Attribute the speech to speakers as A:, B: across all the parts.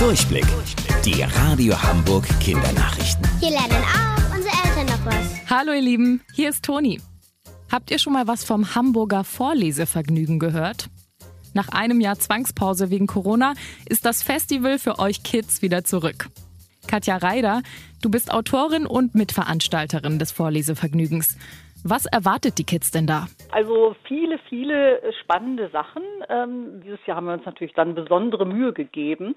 A: Durchblick. Die Radio Hamburg Kindernachrichten.
B: Hier lernen auch unsere Eltern noch was.
C: Hallo ihr Lieben, hier ist Toni. Habt ihr schon mal was vom Hamburger Vorlesevergnügen gehört? Nach einem Jahr Zwangspause wegen Corona ist das Festival für euch Kids wieder zurück. Katja Reider, du bist Autorin und Mitveranstalterin des Vorlesevergnügens. Was erwartet die Kids denn da?
D: Also viele, viele spannende Sachen. Ähm, dieses Jahr haben wir uns natürlich dann besondere Mühe gegeben.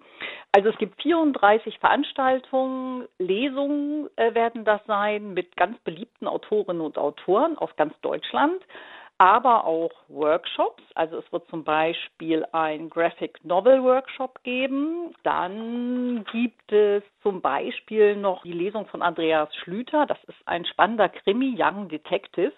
D: Also es gibt 34 Veranstaltungen, Lesungen äh, werden das sein mit ganz beliebten Autorinnen und Autoren aus ganz Deutschland aber auch Workshops. Also es wird zum Beispiel ein Graphic Novel Workshop geben. Dann gibt es zum Beispiel noch die Lesung von Andreas Schlüter. Das ist ein spannender Krimi Young Detectives.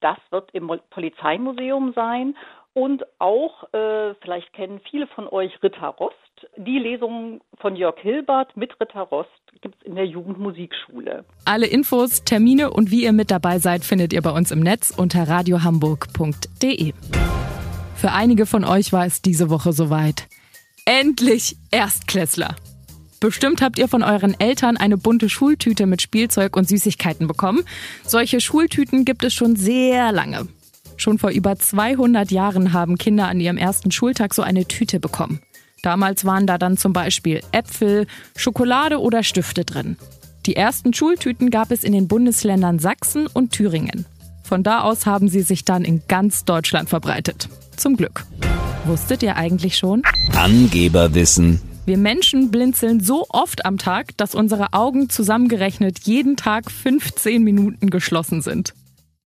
D: Das wird im Polizeimuseum sein. Und auch, äh, vielleicht kennen viele von euch Ritter Rost. Die Lesung von Jörg Hilbert mit Ritter Rost gibt es in der Jugendmusikschule.
C: Alle Infos, Termine und wie ihr mit dabei seid, findet ihr bei uns im Netz unter radiohamburg.de. Für einige von euch war es diese Woche soweit. Endlich Erstklässler! Bestimmt habt ihr von euren Eltern eine bunte Schultüte mit Spielzeug und Süßigkeiten bekommen. Solche Schultüten gibt es schon sehr lange. Schon vor über 200 Jahren haben Kinder an ihrem ersten Schultag so eine Tüte bekommen. Damals waren da dann zum Beispiel Äpfel, Schokolade oder Stifte drin. Die ersten Schultüten gab es in den Bundesländern Sachsen und Thüringen. Von da aus haben sie sich dann in ganz Deutschland verbreitet. Zum Glück. Wusstet ihr eigentlich schon?
A: Angeberwissen.
C: Wir Menschen blinzeln so oft am Tag, dass unsere Augen zusammengerechnet jeden Tag 15 Minuten geschlossen sind.